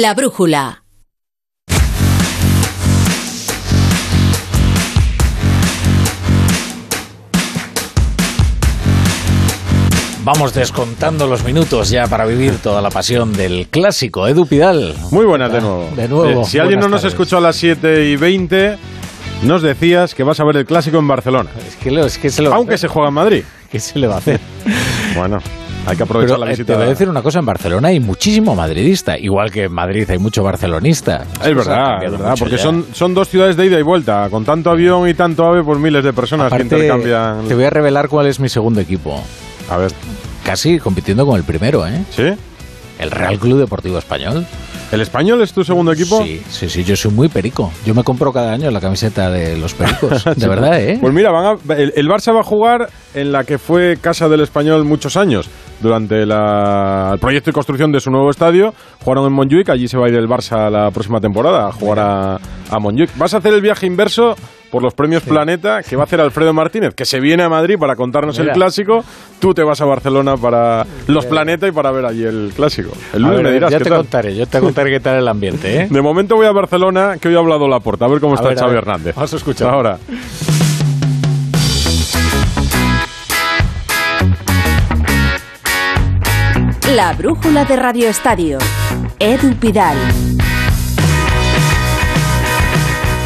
La brújula. Vamos descontando los minutos ya para vivir toda la pasión del clásico. Edu Pidal. Muy buenas de nuevo. De nuevo. Eh, si alguien no nos escuchó a las 7 y 20, nos decías que vas a ver el clásico en Barcelona. Es que, lo- es que se lo Aunque se juega en Madrid. ¿Qué se le va a hacer? Bueno, hay que aprovechar Pero la eh, te visita. voy a decir una cosa, en Barcelona hay muchísimo madridista, igual que en Madrid hay mucho barcelonista. Las Es verdad, es verdad, porque ya. son, son dos ciudades de ida y vuelta. Con tanto avión y tanto ave, pues miles de personas que Aparte, intercambian. Te voy a revelar cuál es mi segundo equipo. A ver, Casi compitiendo con el primero, ¿eh? ¿sí? El Real Club Deportivo Español. ¿El español es tu segundo equipo? Sí, sí, sí, yo soy muy perico. Yo me compro cada año la camiseta de los pericos. De verdad, ¿eh? Pues mira, van a- el, el Barça va a jugar en la que fue casa del español muchos años. Durante la- el proyecto y construcción de su nuevo estadio, jugaron en Montjuic. Allí se va a ir el Barça la próxima temporada a jugar a, a Montjuic. Vas a hacer el viaje inverso por los premios Planeta que va a hacer Alfredo Martínez, que se viene a Madrid para contarnos Mira. el clásico. Tú te vas a Barcelona para los Planeta y para ver allí el clásico. El lunes ver, me dirás ya qué te tal. contaré, yo te contaré qué tal el ambiente, ¿eh? De momento voy a Barcelona, que hoy ha hablado la puerta. A ver cómo A está ver, Xavi. Hernández. Vamos a escuchar. Ahora. La brújula de Radio Estadio. Edu Pidal.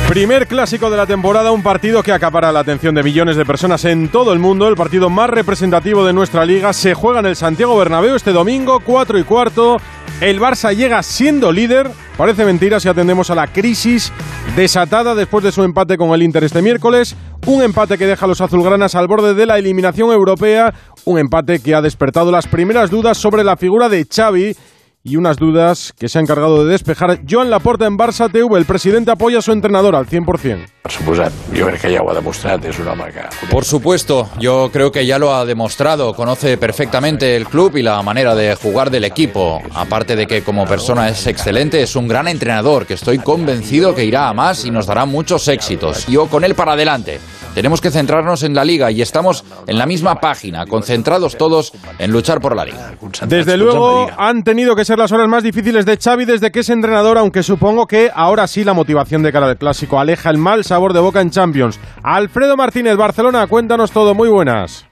Primer clásico de la temporada, un partido que acapara la atención de millones de personas en todo el mundo, el partido más representativo de nuestra liga, se juega en el Santiago Bernabéu este domingo, 4 y cuarto. El Barça llega siendo líder, parece mentira si atendemos a la crisis desatada después de su empate con el Inter este miércoles, un empate que deja a los azulgranas al borde de la eliminación europea, un empate que ha despertado las primeras dudas sobre la figura de Xavi y unas dudas que se ha encargado de despejar Joan Laporta en Barça TV. El presidente apoya a su entrenador al 100%. Per suposat, jo crec que ja ho ha demostrat, és un home que... Por supuesto, yo creo que ya lo ha demostrado, conoce perfectamente el club y la manera de jugar del equipo. Aparte de que como persona es excelente, es un gran entrenador que estoy convencido que irá a más y nos dará muchos éxitos. Yo con él para adelante. Tenemos que centrarnos en la liga y estamos en la misma página, concentrados todos en luchar por la liga. Desde luego han tenido que ser las horas más difíciles de Xavi desde que es entrenador, aunque supongo que ahora sí la motivación de cara al clásico aleja el mal sabor de boca en Champions. Alfredo Martínez, Barcelona, cuéntanos todo, muy buenas.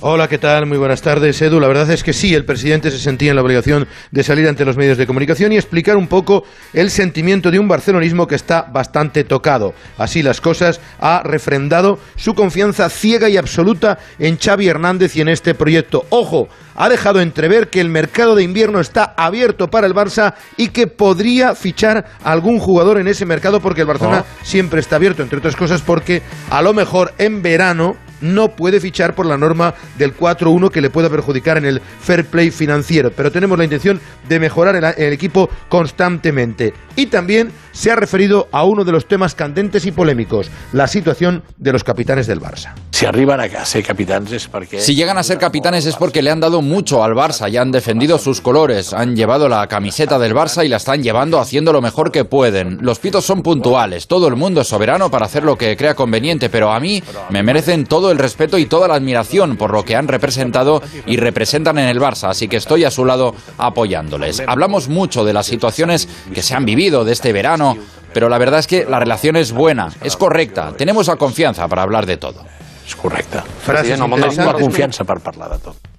Hola, ¿qué tal? Muy buenas tardes, Edu. La verdad es que sí, el presidente se sentía en la obligación de salir ante los medios de comunicación y explicar un poco el sentimiento de un barcelonismo que está bastante tocado. Así las cosas, ha refrendado su confianza ciega y absoluta en Xavi Hernández y en este proyecto. Ojo, ha dejado entrever que el mercado de invierno está abierto para el Barça y que podría fichar a algún jugador en ese mercado porque el Barcelona siempre está abierto, entre otras cosas porque a lo mejor en verano no puede fichar por la norma del 4-1 que le pueda perjudicar en el fair play financiero. Pero tenemos la intención de mejorar el, equipo constantemente. Y también se ha referido a uno de los temas candentes y polémicos, la situación de los capitanes del Barça. Si arriben a ser capitans és perquè... Si llegan a ser capitanes es porque le han dado mucho al Barça y han defendido sus colores, han llevado la camiseta del Barça y la están llevando haciendo lo mejor que pueden. Los pitos son puntuales, todo el mundo es soberano para hacer lo que crea conveniente, pero a mí me merecen todo el respeto y toda la admiración por lo que han representado y representan en el Barça, así que estoy a su lado apoyándoles. Hablamos mucho de las situaciones que se han vivido de este verano, pero la verdad es que la relación es buena, es correcta, tenemos la confianza para hablar de todo. És correcte. Frases la confiança per parlar de tot.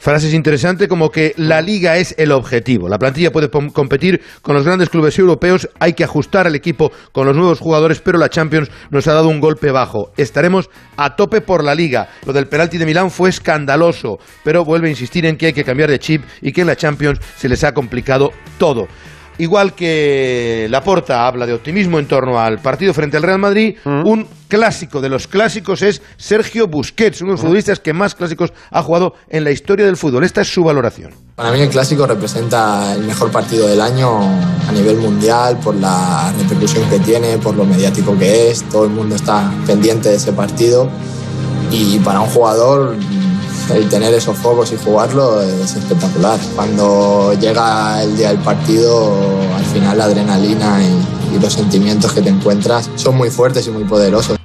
Frases interesantes como que la liga es el objetivo. La plantilla puede competir con los grandes clubes europeos, hay que ajustar al equipo con los nuevos jugadores, pero la Champions nos ha dado un golpe bajo. Estaremos a tope por la liga. Lo del penalti de Milán fue escandaloso, pero vuelve a insistir en que hay que cambiar de chip y que en la Champions se les ha complicado todo. Igual que Laporta habla de optimismo en torno al partido frente al Real Madrid, un clásico de los clásicos es Sergio Busquets, uno de los futbolistas que más clásicos ha jugado en la historia del fútbol. Esta es su valoración. Para mí el clásico representa el mejor partido del año a nivel mundial por la repercusión que tiene, por lo mediático que es, todo el mundo está pendiente de ese partido y para un jugador el tener esos focos y jugarlo es espectacular. Cuando llega el día del partido, al final la adrenalina y, los sentimientos que te encuentras son muy fuertes y muy poderosos.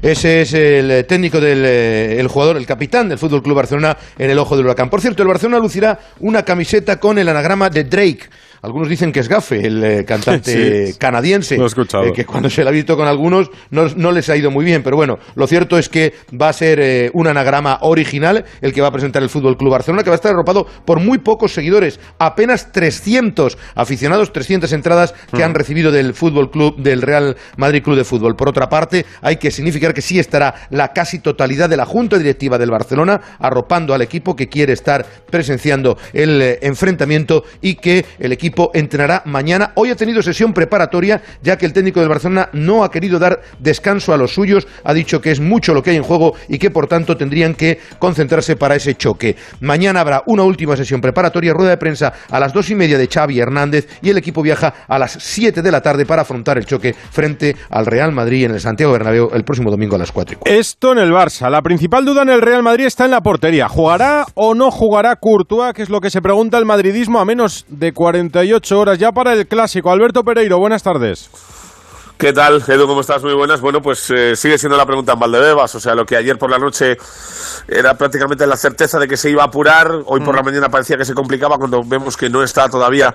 Ese es el técnico del eh, el jugador, el capitán del Fútbol Club Barcelona en el ojo del huracán. Por cierto, el Barcelona lucirá una camiseta con el anagrama de Drake. Algunos dicen que es gafe, el eh, cantante Sí, canadiense, lo he escuchado. eh, que cuando se lo ha visto con algunos no, no les ha ido muy bien. Pero bueno, lo cierto es que va a ser eh, un anagrama original el que va a presentar el Fútbol Club Barcelona, que va a estar arropado por muy pocos seguidores, apenas 300 aficionados, 300 entradas que han recibido del Fútbol Club del Real Madrid Club de Fútbol. Por otra parte, hay que significar que sí estará la casi totalidad de la Junta Directiva del Barcelona arropando al equipo que quiere estar presenciando el eh, enfrentamiento y que el equipo entrenará mañana. Hoy ha tenido sesión preparatoria, ya que el técnico del Barcelona no ha querido dar descanso a los suyos, ha dicho que es mucho lo que hay en juego y que por tanto tendrían que concentrarse para ese choque. Mañana habrá una última sesión preparatoria, rueda de prensa a las dos y media de Xavi Hernández y el equipo viaja a las 7 de la tarde para afrontar el choque frente al Real Madrid en el Santiago Bernabéu el próximo domingo a las 4 y cuarto. Esto en el Barça. La principal duda en el Real Madrid está en la portería. ¿Jugará o no jugará Courtois? Que es lo que se pregunta el madridismo a menos de 48 horas ya para el clásico. Alberto Pereiro, buenas tardes. ¿Qué tal, Edu? ¿Cómo estás? Muy buenas. Bueno, pues eh, sigue siendo la pregunta en Valdebebas. O sea, lo que ayer por la noche era prácticamente la certeza de que se iba a apurar. Hoy por la mañana parecía que se complicaba cuando vemos que no está todavía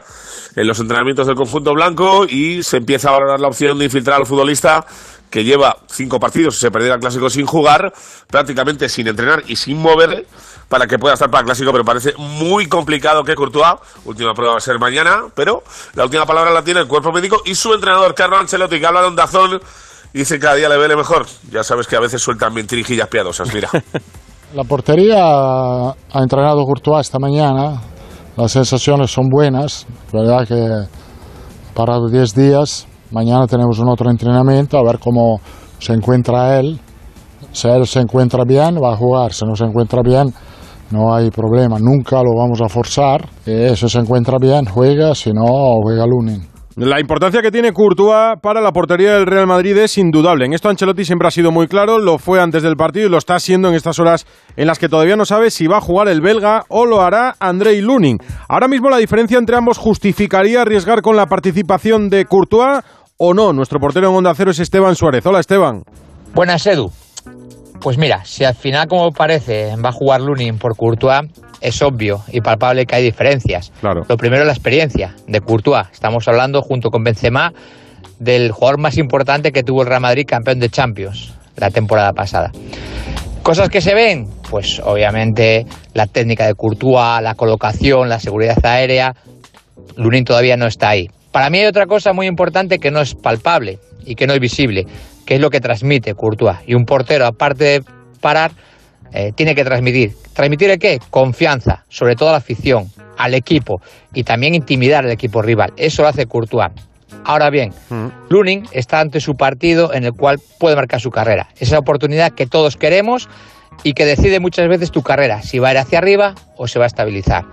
en los entrenamientos del conjunto blanco y se empieza a valorar la opción de infiltrar al futbolista que lleva cinco partidos y se perdiera el clásico sin jugar, prácticamente sin entrenar y sin mover para que pueda estar para el clásico, pero parece muy complicado que Courtois, última prueba va a ser mañana, pero la última palabra la tiene el cuerpo médico y su entrenador Carlo Ancelotti, que habla de un dazón y dice que cada día le vele mejor. Ya sabes que a veces sueltan mentirijillas piadosas, mira. La portería ha entrenado Courtois esta mañana, las sensaciones son buenas, verdad que parado 10 días, mañana tenemos un otro entrenamiento, a ver cómo se encuentra él. Si él se encuentra bien, va a jugar, si no se encuentra bien, no hay problema, nunca lo vamos a forzar. Eh, si se encuentra bien, juega, si no, juega Lunin. La importancia que tiene Courtois para la portería del Real Madrid es indudable. En esto Ancelotti siempre ha sido muy claro, lo fue antes del partido y lo está haciendo en estas horas en las que todavía no sabe si va a jugar el belga o lo hará Andrei Lunin. Ahora mismo la diferencia entre ambos justificaría arriesgar con la participación de Courtois o no. Nuestro portero en Onda Cero es Esteban Suárez. Hola Esteban. Buenas, Edu. Pues mira, si al final, como parece, va a jugar Lunin por Courtois, es obvio y palpable que hay diferencias. Claro. Lo primero es la experiencia de Courtois. Estamos hablando, junto con Benzema, del jugador más importante que tuvo el Real Madrid, campeón de Champions, la temporada pasada. Cosas que se ven, pues obviamente la técnica de Courtois, la colocación, la seguridad aérea. Lunin todavía no está ahí. Para mí hay otra cosa muy importante que no es palpable y que no es visible, que es lo que transmite Courtois. Y un portero, aparte de parar, eh, tiene que transmitir. ¿Transmitir el qué? Confianza, sobre todo a la afición, al equipo y también intimidar al equipo rival. Eso lo hace Courtois. Ahora bien, Lunin está ante su partido en el cual puede marcar su carrera. Esa oportunidad que todos queremos y que decide muchas veces tu carrera, si va a ir hacia arriba o se va a estabilizar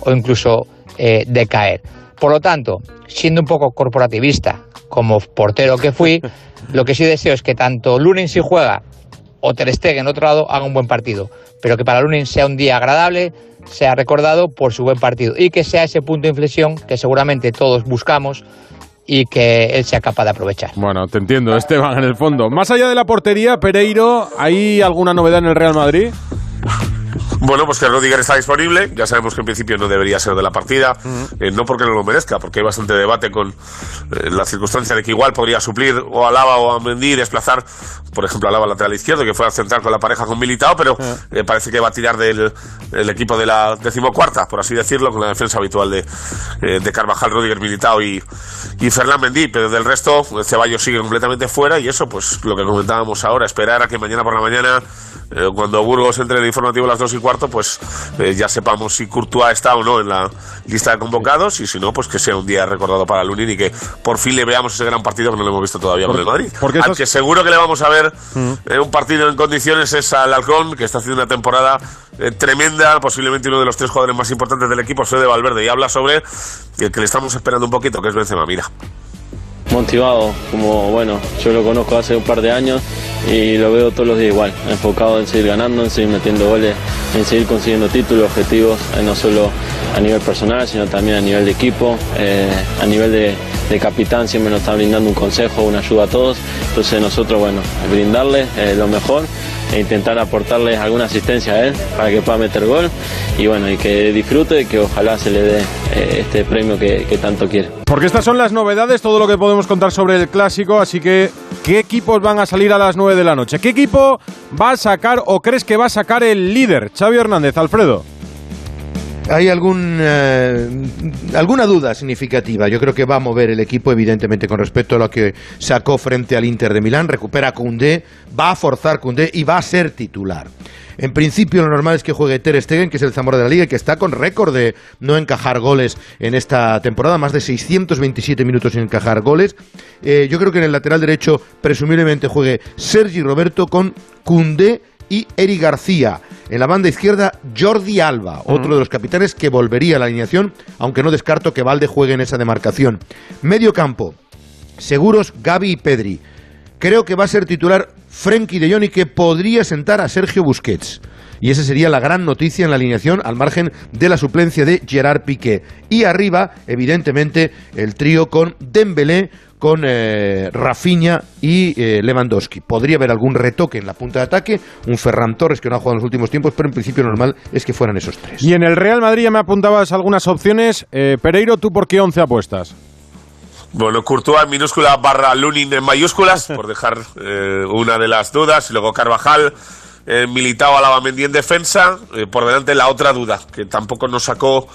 o incluso eh, decaer. Por lo tanto, siendo un poco corporativista, como portero que fui, lo que sí deseo es que tanto Lunin si juega o Ter Stegen en otro lado haga un buen partido, pero que para Lunin sea un día agradable, sea recordado por su buen partido y que sea ese punto de inflexión que seguramente todos buscamos y que él sea capaz de aprovechar. Bueno, te entiendo, Esteban, en el fondo. Más allá de la portería, Pereiro, ¿hay alguna novedad en el Real Madrid? Bueno, pues que Rudiger está disponible. Ya sabemos que en principio no debería ser de la partida. Eh, no porque no lo merezca, porque hay bastante debate con eh, la circunstancia de que igual podría suplir o a Lava o a Mendy y desplazar, por ejemplo, a Lava lateral izquierdo, que fuera a centrar con la pareja con Militao, pero eh, parece que va a tirar del, equipo de la decimocuarta, por así decirlo, con la defensa habitual de, de Carvajal, Rudiger, Militao y, y Fernán Mendy. Pero del resto, Ceballos sigue completamente fuera y eso, pues lo que comentábamos ahora, esperar a que mañana por la mañana eh, cuando Burgos entre en el informativo a las 2 y cuarto, pues eh, ya sepamos si Courtois está o no en la lista de convocados y si no, pues que sea un día recordado para Lunin y que por fin le veamos ese gran partido que no lo hemos visto todavía con el Madrid. porque Al que seguro que le vamos a ver eh, un partido en condiciones es al Halcón, que está haciendo una temporada tremenda, posiblemente uno de los tres jugadores más importantes del equipo, Fede Valverde, y habla sobre el que le estamos esperando un poquito, que es Benzema. Mira. Motivado, como bueno, yo lo conozco hace un par de años y lo veo todos los días igual, enfocado en seguir ganando, en seguir metiendo goles, en seguir consiguiendo títulos, objetivos, eh, no solo a nivel personal, sino también a nivel de equipo, eh, a nivel de, capitán siempre nos está brindando un consejo, una ayuda a todos, entonces nosotros, bueno, brindarle eh, lo mejor e intentar aportarle alguna asistencia a él para que pueda meter gol y bueno, y que disfrute y que ojalá se le dé eh, este premio que, que tanto quiere. Porque estas son las novedades, todo lo que podemos contar sobre el clásico, así que ¿qué equipos van a salir a las 9 de la noche? ¿Qué equipo va a sacar o crees que va a sacar el líder? Xavi Hernández, Alfredo. Hay algún, eh, alguna duda significativa. Yo creo que va a mover el equipo, evidentemente, con respecto a lo que sacó frente al Inter de Milán. Recupera a Koundé, va a forzar Koundé y va a ser titular. En principio, lo normal es que juegue Ter Stegen, que es el Zamora de la Liga y que está con récord de no encajar goles en esta temporada, más de 627 minutos sin encajar goles. Eh, yo creo que en el lateral derecho, presumiblemente, juegue Sergi Roberto con Koundé y Eri García. En la banda izquierda, Jordi Alba, otro de los capitanes que volvería a la alineación, aunque no descarto que Valde juegue en esa demarcación. Medio campo, seguros Gaby y Pedri. Creo que va a ser titular Frenkie de Jong y que podría sentar a Sergio Busquets. Y esa sería la gran noticia en la alineación al margen de la suplencia de Gerard Piqué. Y arriba, evidentemente, el trío con Dembélé, con eh, Rafinha y eh, Lewandowski. Podría haber algún retoque en la punta de ataque, un Ferran Torres que no ha jugado en los últimos tiempos, pero en principio normal es que fueran esos tres. Y en el Real Madrid ya me apuntabas algunas opciones. Eh, Pereiro, ¿tú por qué 11 apuestas? Bueno, Courtois en minúscula barra Lunin en mayúsculas, por dejar eh, una de las dudas. Y luego Carvajal, eh, Militao Alabamendi en defensa. Eh, por delante la otra duda, que tampoco nos sacó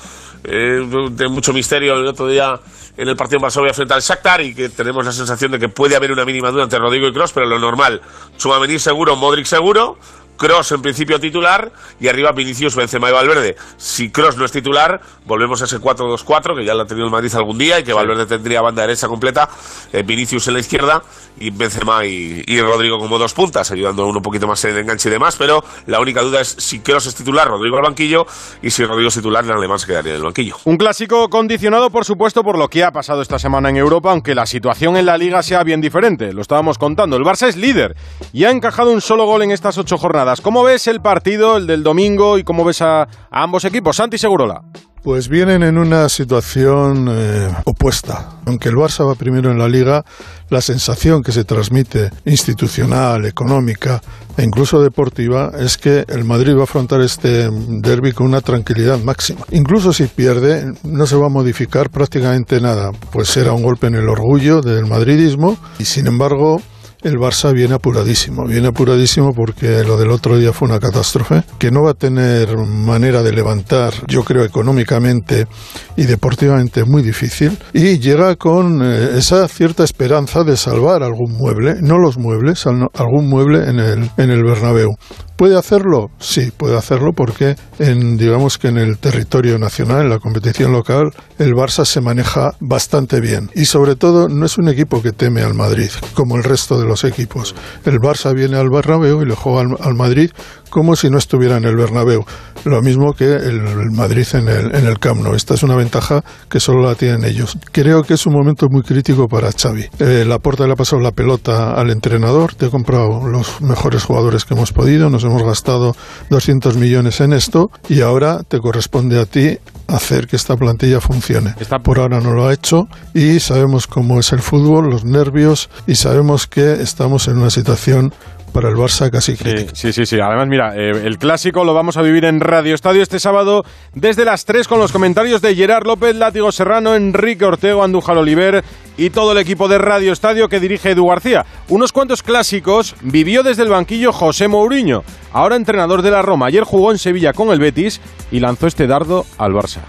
eh, de mucho misterio el otro día en el partido en Varsovia frente al Shakhtar y que tenemos la sensación de que puede haber una mínima duda entre Rodrigo y Cross, pero lo normal, Chouameni seguro, Modric seguro, Cross en principio titular y arriba Vinicius, Benzema y Valverde. Si Cross no es titular, volvemos a ese 4-2-4 que ya lo ha tenido el Madrid algún día y que Valverde tendría banda derecha completa, eh, Vinicius en la izquierda y Benzema y, y Rodrigo como dos puntas, ayudando un poquito más en el enganche y demás, pero la única duda es si Cross es titular, Rodrigo al banquillo y si Rodrigo es titular, el alemán se quedaría en el banquillo. Un clásico condicionado, por supuesto, por lo que ha pasado esta semana en Europa, aunque la situación en la liga sea bien diferente. Lo estábamos contando. El Barça es líder y ha encajado un solo gol en estas ocho jornadas. ¿Cómo ves el partido, el del domingo, y cómo ves a, ambos equipos? Santi Segurola. Pues vienen en una situación eh, opuesta. Aunque el Barça va primero en la liga, la sensación que se transmite institucional, económica e incluso deportiva es que el Madrid va a afrontar este derby con una tranquilidad máxima. Incluso si pierde, no se va a modificar prácticamente nada, pues será un golpe en el orgullo del madridismo y sin embargo el Barça viene apuradísimo, viene apuradísimo porque lo del otro día fue una catástrofe, que no va a tener manera de levantar, yo creo, económicamente y deportivamente muy difícil, y llega con eh, esa cierta esperanza de salvar algún mueble, no los muebles, al- algún mueble en el, en el Bernabéu. ¿Puede hacerlo? Sí, puede hacerlo porque en, digamos que en el territorio nacional, en la competición local, el Barça se maneja bastante bien. Y sobre todo no es un equipo que teme al Madrid, como el resto de los equipos. El Barça viene al Bernabéu y le juega al, al Madrid como si no estuviera en el Bernabéu. Lo mismo que el, Madrid en el, en el Camp Nou. Esta es una ventaja que solo la tienen ellos. Creo que es un momento muy crítico para Xavi. Eh, Laporta le ha pasado la pelota al entrenador, te he comprado los mejores jugadores que hemos podido, nos hemos gastado 200 millones en esto y ahora te corresponde a ti hacer que esta plantilla funcione. Por ahora no lo ha hecho y sabemos cómo es el fútbol, los nervios y sabemos que estamos en una situación para el Barça casi crítica. Sí, sí, sí. Además, mira, eh, el clásico lo vamos a vivir en Radio Estadio este sábado desde las 3 con los comentarios de Gerard López, Látigo Serrano, Enrique Ortego, Andújar Oliver y todo el equipo de Radio Estadio que dirige Edu García. Unos cuantos clásicos vivió desde el banquillo José Mourinho, ahora entrenador de la Roma. Ayer jugó en Sevilla con el Betis y lanzó este dardo al Barça.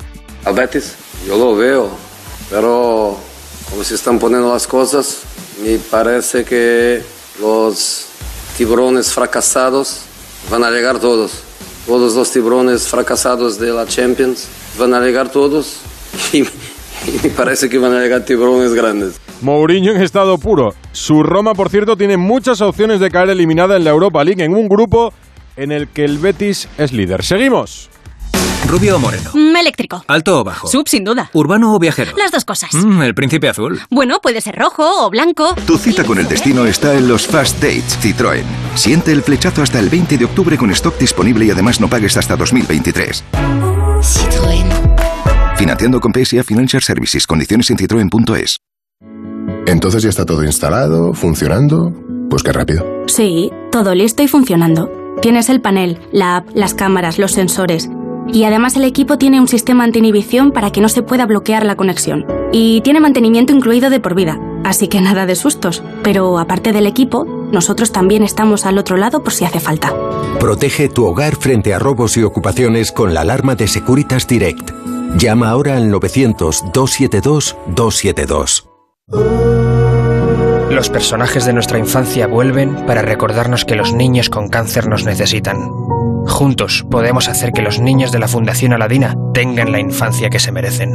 Al Betis, yo lo veo, pero como se están poniendo las cosas, me parece que los tiburones fracasados van a llegar todos. Todos los tiburones fracasados de la Champions van a llegar todos y, y parece que van a llegar tiburones grandes. Mourinho en estado puro. Su Roma, por cierto, tiene muchas opciones de caer eliminada en la Europa League en un grupo en el que el Betis es líder. Seguimos. ¿Rubio o moreno? Mm, eléctrico. ¿Alto o bajo? Sub, sin duda. ¿Urbano o viajero? Las dos cosas. Mm, el príncipe azul. Bueno, puede ser rojo o blanco. Tu cita con el destino está en los Fast Dates Citroën. Siente el flechazo hasta el 20 de octubre con stock disponible y además no pagues hasta 2023. Citroën. Financiando con PSA Financial Services. Condiciones en citroen.es. Entonces ya está todo instalado, funcionando. Pues qué rápido. Sí, todo listo y funcionando. Tienes el panel, la app, las cámaras, los sensores. Y además el equipo tiene un sistema anti-inhibición para que no se pueda bloquear la conexión. Y tiene mantenimiento incluido de por vida, así que nada de sustos. Pero aparte del equipo, nosotros también estamos al otro lado por si hace falta. Protege tu hogar frente a robos y ocupaciones con la alarma de Securitas Direct. Llama ahora al 900-272-272. Los personajes de nuestra infancia vuelven para recordarnos que los niños con cáncer nos necesitan. Juntos podemos hacer que los niños de la Fundación Aladina tengan la infancia que se merecen.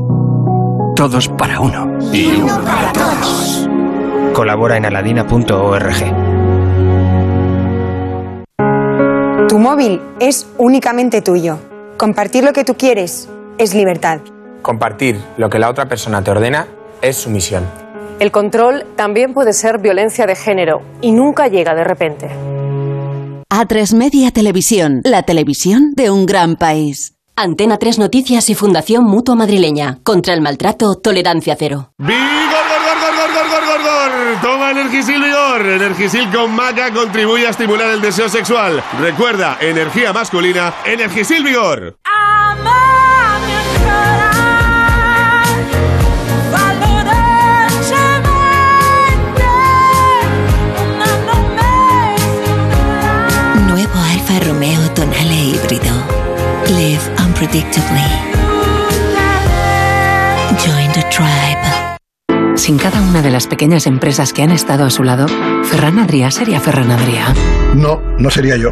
Todos para uno. Y uno para todos. Colabora en aladina.org. Tu móvil es únicamente tuyo. Compartir lo que tú quieres es libertad. Compartir lo que la otra persona te ordena es sumisión. El control también puede ser violencia de género y nunca llega de repente. A3 Media Televisión, la televisión de un gran país. Antena 3 Noticias y Fundación Mutua Madrileña. Contra el maltrato, tolerancia cero. ¡Vigor, gor, gor, gor, gor, gor, gor, gor! Toma Energisil Vigor. Energisil con maca contribuye a estimular el deseo sexual. Recuerda, energía masculina, Energisil Vigor. Nuevo Tonale híbrido. Live unpredictably. Join the tribe. Sin cada una de las pequeñas empresas que han estado a su lado, Ferran Adrià sería Ferran Adrià. No, no sería yo.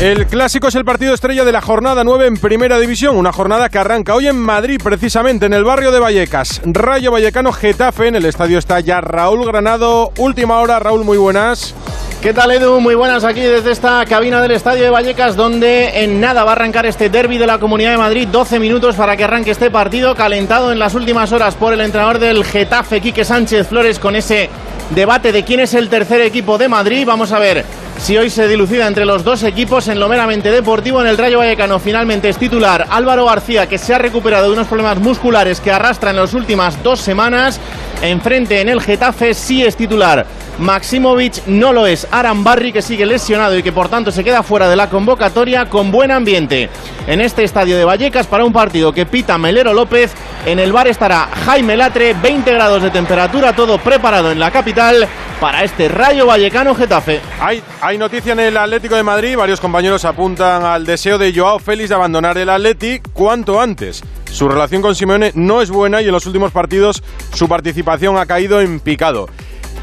El clásico es el partido estrella de la jornada 9 en Primera División, una jornada que arranca hoy en Madrid, precisamente en el barrio de Vallecas. Rayo Vallecano Getafe, en el estadio está ya Raúl Granado. Última hora, Raúl, muy buenas. ¿Qué tal Edu? Muy buenas aquí desde esta cabina del Estadio de Vallecas donde en nada va a arrancar este derby de la Comunidad de Madrid. 12 minutos para que arranque este partido calentado en las últimas horas por el entrenador del Getafe, Quique Sánchez Flores, con ese debate de quién es el tercer equipo de Madrid. Vamos a ver si hoy se dilucida entre los dos equipos en lo meramente deportivo. En el Rayo Vallecano finalmente es titular Álvaro García, que se ha recuperado de unos problemas musculares que arrastra en las últimas dos semanas. Enfrente en el Getafe sí es titular. Maximovic no lo es. Arambarri que sigue lesionado y que por tanto se queda fuera de la convocatoria con buen ambiente en este estadio de Vallecas para un partido que pita Melero López. En el bar estará Jaime Latre, 20 grados de temperatura, todo preparado en la capital para este Rayo Vallecano Getafe. Hay, hay noticia en el Atlético de Madrid, varios compañeros apuntan al deseo de Joao Félix de abandonar el Athletic cuanto antes. Su relación con Simeone no es buena y en los últimos partidos su participación ha caído en picado.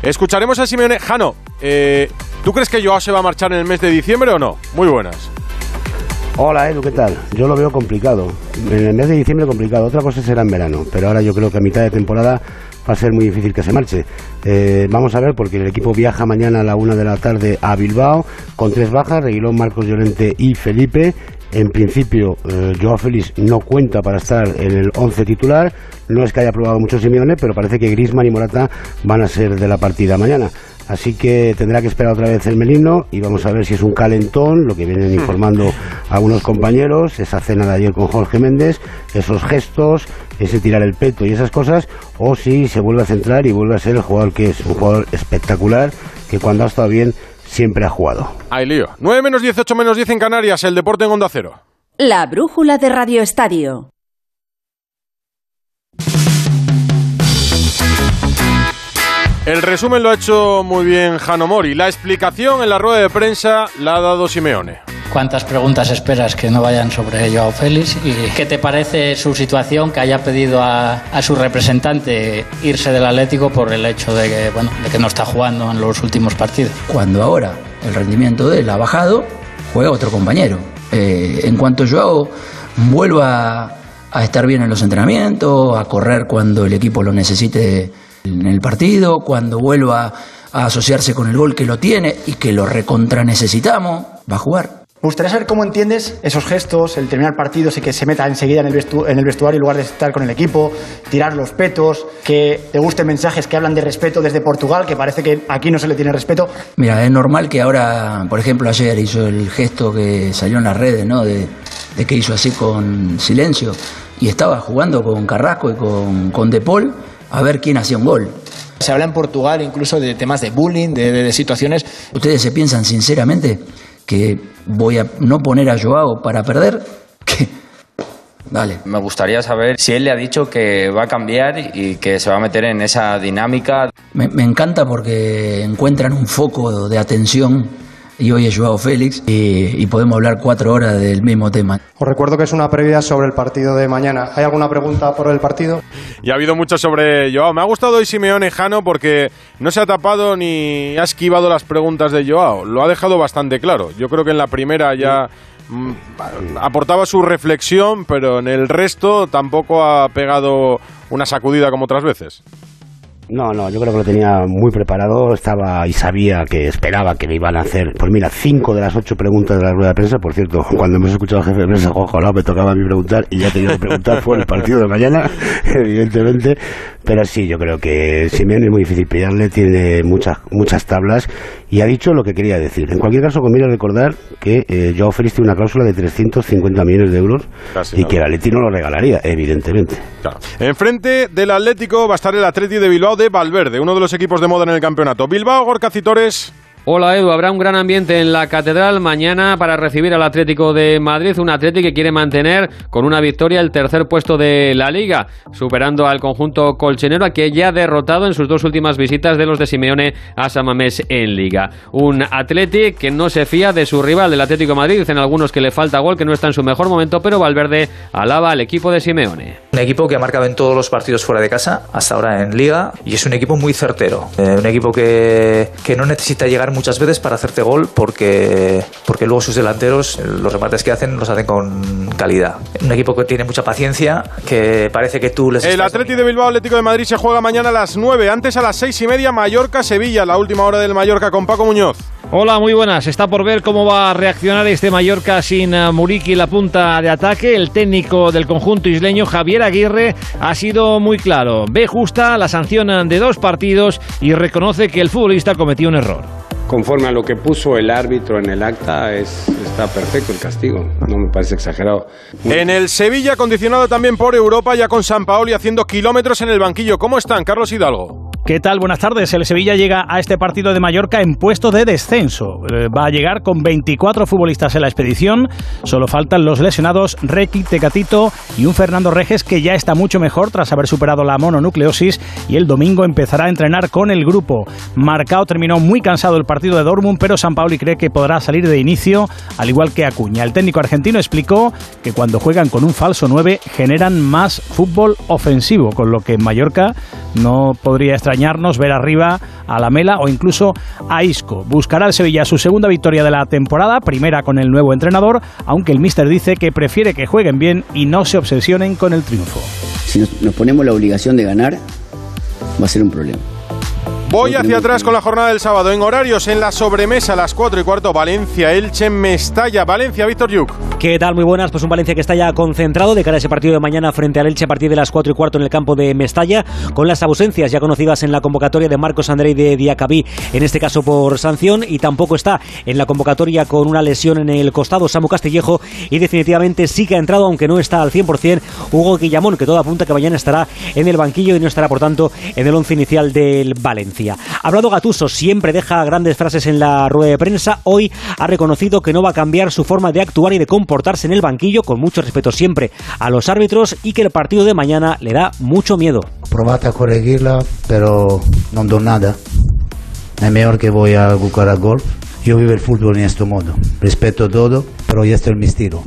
Escucharemos a Simeone. Jano, eh, ¿tú crees que Joao se va a marchar en el mes de diciembre o no? Muy buenas. Hola Edu, ¿qué tal? Yo lo veo complicado. En el mes de diciembre complicado. Otra cosa será en verano. Pero ahora yo creo que a mitad de temporada va a ser muy difícil que se marche. Eh, vamos a ver, porque el equipo viaja mañana a la una de la tarde a Bilbao con tres bajas, Reguilón, Marcos Llorente y Felipe. En principio, eh, Joao Félix no cuenta para estar en el 11 titular. No es que haya probado mucho Simeone, pero parece que Grisman y Morata van a ser de la partida mañana. Así que tendrá que esperar otra vez el Melino y vamos a ver si es un calentón, lo que vienen informando algunos compañeros, esa cena de ayer con Jorge Méndez, esos gestos, ese tirar el peto y esas cosas, o si se vuelve a centrar y vuelve a ser el jugador que es un jugador espectacular, que cuando ha estado bien siempre ha jugado. Hay lío. 9 menos 18 menos 10 en Canarias, el deporte en Onda Cero. La brújula de Radio Estadio. El resumen lo ha hecho muy bien Jano Mori. La explicación en la rueda de prensa la ha dado Simeone. ¿Cuántas preguntas esperas que no vayan sobre Joao Félix? ¿Y qué te parece su situación que haya pedido a, a, su representante irse del Atlético por el hecho de que, bueno, de que no está jugando en los últimos partidos? Cuando ahora el rendimiento de él ha bajado, juega otro compañero. Eh, en cuanto Joao vuelva a estar bien en los entrenamientos, a correr cuando el equipo lo necesite en el partido, cuando vuelva a asociarse con el gol que lo tiene y que lo recontra necesitamos, va a jugar. Me gustaría saber cómo entiendes esos gestos, el terminar partidos y que se meta enseguida en el, vestu en el vestuario en lugar de estar con el equipo, tirar los petos, que te gusten mensajes que hablan de respeto desde Portugal, que parece que aquí no se le tiene respeto. Mira, es normal que ahora, por ejemplo, ayer hizo el gesto que salió en las redes, ¿no? De, de que hizo así con silencio y estaba jugando con Carrasco y con, con De Paul a ver quién hacía un gol. Se habla en Portugal incluso de temas de bullying, de, de, de situaciones. ¿Ustedes se piensan sinceramente que voy a no poner a Joao para perder? ¿Qué? Dale. Me gustaría saber si él le ha dicho que va a cambiar y que se va a meter en esa dinámica. Me, me encanta porque encuentran un foco de atención y hoy es Joao Félix y, y, podemos hablar cuatro horas del mismo tema. Os recuerdo que es una previa sobre el partido de mañana. ¿Hay alguna pregunta por el partido? Y ha habido mucho sobre Joao. Me ha gustado hoy Simeone Jano porque no se ha tapado ni ha esquivado las preguntas de Joao. Lo ha dejado bastante claro. Yo creo que en la primera ya mm, aportaba su reflexión, pero en el resto tampoco ha pegado una sacudida como otras veces. No, no, yo creo que lo tenía muy preparado, estaba y sabía que esperaba que le iban a hacer, pues mira, cinco de las ocho preguntas de la rueda de prensa, por cierto, cuando hemos escuchado al jefe de prensa, ojalá me tocaba a mí preguntar y ya tenía que preguntar por el partido de mañana, evidentemente, pero sí, yo creo que Simeone es muy difícil pillarle, tiene muchas muchas tablas y ha dicho lo que quería decir. En cualquier caso, conviene recordar que eh, Joao Félix tiene una cláusula de 350 millones de euros Casi y nada. que el Atleti no lo regalaría, evidentemente. Claro. Enfrente del Atlético va a estar el Atleti de Bilbao de Valverde, uno de los equipos de moda en el campeonato. Bilbao, Gorka Citores. Hola Edu, habrá un gran ambiente en la Catedral mañana para recibir al Atlético de Madrid, un Atlético que quiere mantener con una victoria el tercer puesto de la Liga, superando al conjunto colchonero que ya ha derrotado en sus dos últimas visitas de los de Simeone a Samamés en Liga. Un Atlético que no se fía de su rival del Atlético de Madrid, dicen algunos que le falta gol, que no está en su mejor momento, pero Valverde alaba al equipo de Simeone. Un equipo que ha marcado en todos los partidos fuera de casa, hasta ahora en Liga, y es un equipo muy certero, eh, un equipo que, que no necesita llegar muchas veces para hacerte gol porque, porque luego sus delanteros, los remates que hacen, los hacen con calidad. Un equipo que tiene mucha paciencia, que parece que tú les... El Atlético de Bilbao Atlético de Madrid se juega mañana a las 9, antes a las 6 y media Mallorca-Sevilla, la última hora del Mallorca con Paco Muñoz. Hola, muy buenas. Está por ver cómo va a reaccionar este Mallorca sin Muriqui la punta de ataque. El técnico del conjunto isleño, Javier Aguirre, ha sido muy claro. Ve justa la sanción de dos partidos y reconoce que el futbolista cometió un error conforme a lo que puso el árbitro en el acta, es, está perfecto el castigo. No me parece exagerado. En el Sevilla, condicionado también por Europa, ya con San Paoli haciendo kilómetros en el banquillo. ¿Cómo están, Carlos Hidalgo? ¿Qué tal? Buenas tardes. El Sevilla llega a este partido de Mallorca en puesto de descenso. Va a llegar con 24 futbolistas en la expedición. Solo faltan los lesionados Requi, Tecatito y un Fernando Reges que ya está mucho mejor tras haber superado la mononucleosis y el domingo empezará a entrenar con el grupo. Marcao terminó muy cansado el partido de Dortmund, pero San Pauli cree que podrá salir de inicio, al igual que Acuña. El técnico argentino explicó que cuando juegan con un falso 9 generan más fútbol ofensivo, con lo que en Mallorca no podría extrañarnos ver arriba a la Mela o incluso a Isco. Buscará el Sevilla su segunda victoria de la temporada, primera con el nuevo entrenador, aunque el míster dice que prefiere que jueguen bien y no se obsesionen con el triunfo. Si nos ponemos la obligación de ganar, va a ser un problema. Voy hacia atrás con la jornada del sábado. En horarios, en la sobremesa, a las 4 y cuarto, Valencia, Elche, Mestalla. Valencia, Víctor Yuk. ¿Qué tal? Muy buenas. Pues un Valencia que está ya concentrado de cara a ese partido de mañana frente al Elche a partir de las 4 y cuarto en el campo de Mestalla, con las ausencias ya conocidas en la convocatoria de Marcos André y de Diacabí, en este caso por sanción, y tampoco está en la convocatoria con una lesión en el costado Samu Castillejo, y definitivamente sí que ha entrado, aunque no está al 100%, Hugo Guillamón, que todo apunta que mañana estará en el banquillo y no estará, por tanto, en el once inicial del Valencia. Ha hablado Gatuso, siempre deja grandes frases en la rueda de prensa. Hoy ha reconocido que no va a cambiar su forma de actuar y de comportarse en el banquillo, con mucho respeto siempre a los árbitros y que el partido de mañana le da mucho miedo. Provate a corregirla, pero no do nada. Es mejor que voy a jugar a golf. Yo vivo el fútbol en este modo. Respeto todo, pero ya está el mi estilo.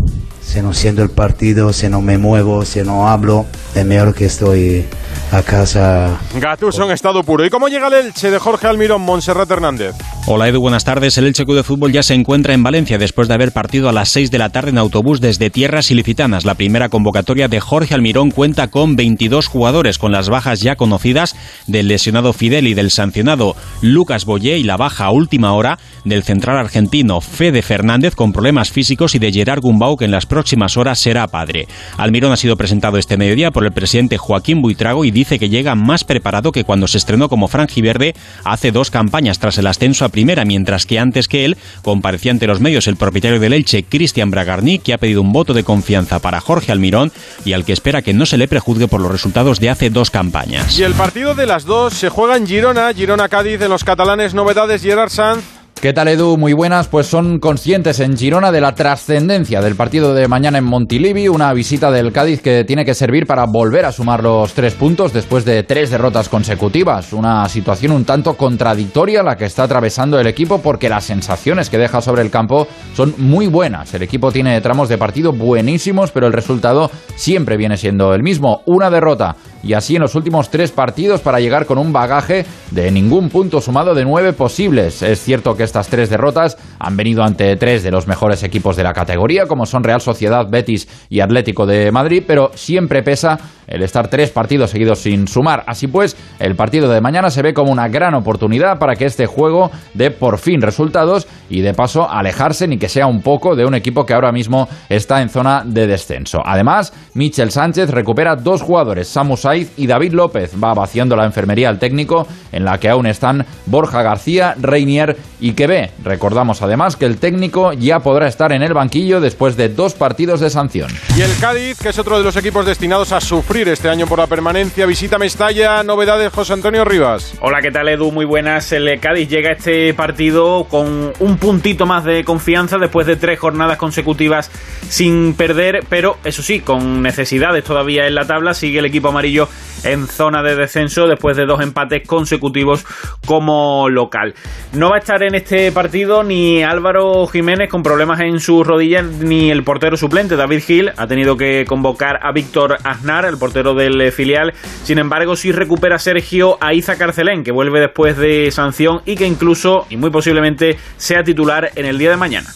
Si no siento el partido, si no me muevo, si no hablo, es mejor que estoy a casa. Gattuso en estado puro. ¿Y cómo llega el Elche de Jorge Almirón, Montserrat Hernández? Hola Edu, buenas tardes. El Elche Club de Fútbol ya se encuentra en Valencia después de haber partido a las 6 de la tarde en autobús desde tierras ilicitanas. La primera convocatoria de Jorge Almirón cuenta con 22 jugadores, con las bajas ya conocidas del lesionado Fidel y del sancionado Lucas Boyé y la baja a última hora del central argentino Fede Fernández con problemas físicos y de Gerard Gumbau que en las próximas horas será padre. Almirón ha sido presentado este mediodía por el presidente Joaquín Buitrago y dice que llega más preparado que cuando se estrenó como franjiverde hace dos campañas tras el ascenso a primera, mientras que antes que él comparecía ante los medios el propietario del Elche, Cristian Bragarni, que ha pedido un voto de confianza para Jorge Almirón y al que espera que no se le prejuzgue por los resultados de hace dos campañas. Y el partido de las dos se juega en Girona, Girona-Cádiz, en los catalanes novedades, Gerard Sanz. ¿Qué tal Edu? Muy buenas, pues son conscientes en Girona de la trascendencia del partido de mañana en Montilivi, una visita del Cádiz que tiene que servir para volver a sumar los tres puntos después de tres derrotas consecutivas, una situación un tanto contradictoria la que está atravesando el equipo porque las sensaciones que deja sobre el campo son muy buenas, el equipo tiene tramos de partido buenísimos, pero el resultado siempre viene siendo el mismo, una derrota y así en los últimos tres partidos para llegar con un bagaje de ningún punto sumado de nueve posibles. Es cierto que estas tres derrotas han venido ante tres de los mejores equipos de la categoría, como son Real Sociedad, Betis y Atlético de Madrid, pero siempre pesa el estar tres partidos seguidos sin sumar. Así pues, el partido de mañana se ve como una gran oportunidad para que este juego dé por fin resultados y de paso alejarse ni que sea un poco de un equipo que ahora mismo está en zona de descenso. Además, Michel Sánchez recupera dos jugadores, Samu Saiz y David López. Va vaciando la enfermería al técnico en la que aún están Borja García, Reinier y Quevé. Recordamos además que el técnico ya podrá estar en el banquillo después de dos partidos de sanción. Y el Cádiz, que es otro de los equipos destinados a sufrir este año por la permanencia, visita Mestalla, novedades José Antonio Rivas. Hola, ¿qué tal Edu? Muy buenas. El Cádiz llega a este partido con un puntito más de confianza después de tres jornadas consecutivas sin perder, pero eso sí, con necesidades todavía en la tabla, sigue el equipo amarillo en zona de descenso después de dos empates consecutivos como local. No va a estar en este partido ni Álvaro Jiménez con problemas en sus rodillas ni el portero suplente David Gil ha tenido que convocar a Víctor Aznar, el portero del filial. Sin embargo, sí recupera Sergio a Iza Carcelén, que vuelve después de sanción y que incluso y muy posiblemente sea titular en el día de mañana.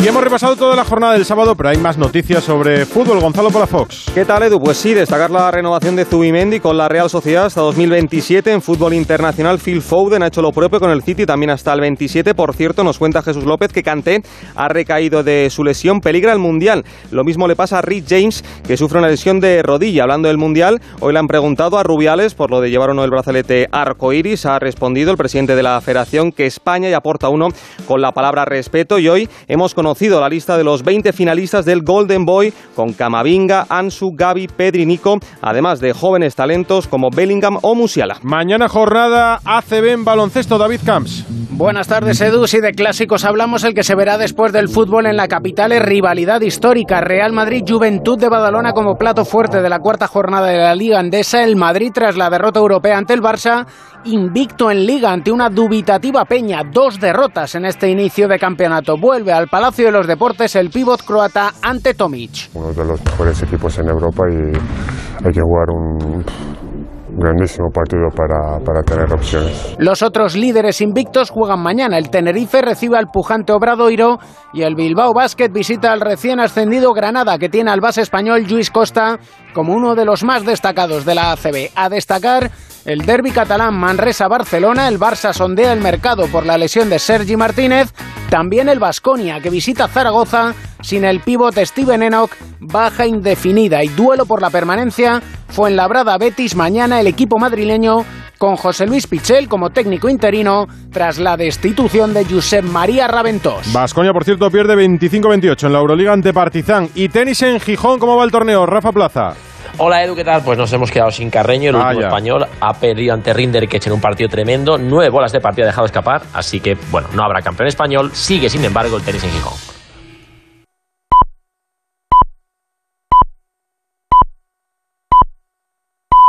Y hemos repasado toda la jornada del sábado, pero hay más noticias sobre fútbol. Gonzalo Palafox. ¿Qué tal, Edu? Pues sí, destacar la renovación de Zubimendi con la Real Sociedad hasta 2027. En fútbol internacional, Phil Foden ha hecho lo propio con el City también hasta el 27. Por cierto, nos cuenta Jesús López que Kanté ha recaído de su lesión, peligra el Mundial. Lo mismo le pasa a Rick James, que sufre una lesión de rodilla. Hablando del Mundial, hoy le han preguntado a Rubiales por lo de llevar o no el brazalete arcoiris. Ha respondido el presidente de la federación que España ya aporta uno con la palabra respeto. Y hoy hemos conocido la lista de los 20 finalistas del Golden Boy con Camavinga, Ansu, Gaby, Pedri, Nico, además de jóvenes talentos como Bellingham o Musiala. Mañana jornada ACB en baloncesto, David Camps. Buenas tardes, Edu. Si de clásicos hablamos, el que se verá después del fútbol en la capital es rivalidad histórica. Real Madrid, Juventud de Badalona como plato fuerte de la cuarta jornada de la Liga Andesa. El Madrid, tras la derrota europea ante el Barça, invicto en Liga ante una dubitativa Peña. Dos derrotas en este inicio de campeonato. Vuelve al Palacio de los Deportes el pívot croata ante Tomic. Uno de los mejores equipos en Europa y hay que jugar un grandísimo partido para, para, tener opciones. Los otros líderes invictos juegan mañana. El Tenerife recibe al pujante Obradoiro y el Bilbao Basket visita al recién ascendido Granada, que tiene al base español Luis Costa como uno de los más destacados de la ACB. A destacar el derby catalán Manresa-Barcelona, el Barça sondea el mercado por la lesión de Sergi Martínez, también el Basconia que visita Zaragoza sin el pívot Steven Enoch, baja indefinida y duelo por la permanencia fue en Labrada Betis mañana el equipo madrileño con José Luis Pichel como técnico interino tras la destitución de Josep María Raventós. Basconia, por cierto, pierde 25-28 en la Euroliga ante Partizan. Y tenis en Gijón, ¿cómo va el torneo? Rafa Plaza. Hola Edu, ¿qué tal? Pues nos hemos quedado sin Carreño, el último español ha perdido ante Rinder que en un partido tremendo, nueve bolas de partido ha dejado escapar, así que bueno, no habrá campeón español, sigue sin embargo el tenis en Gijón.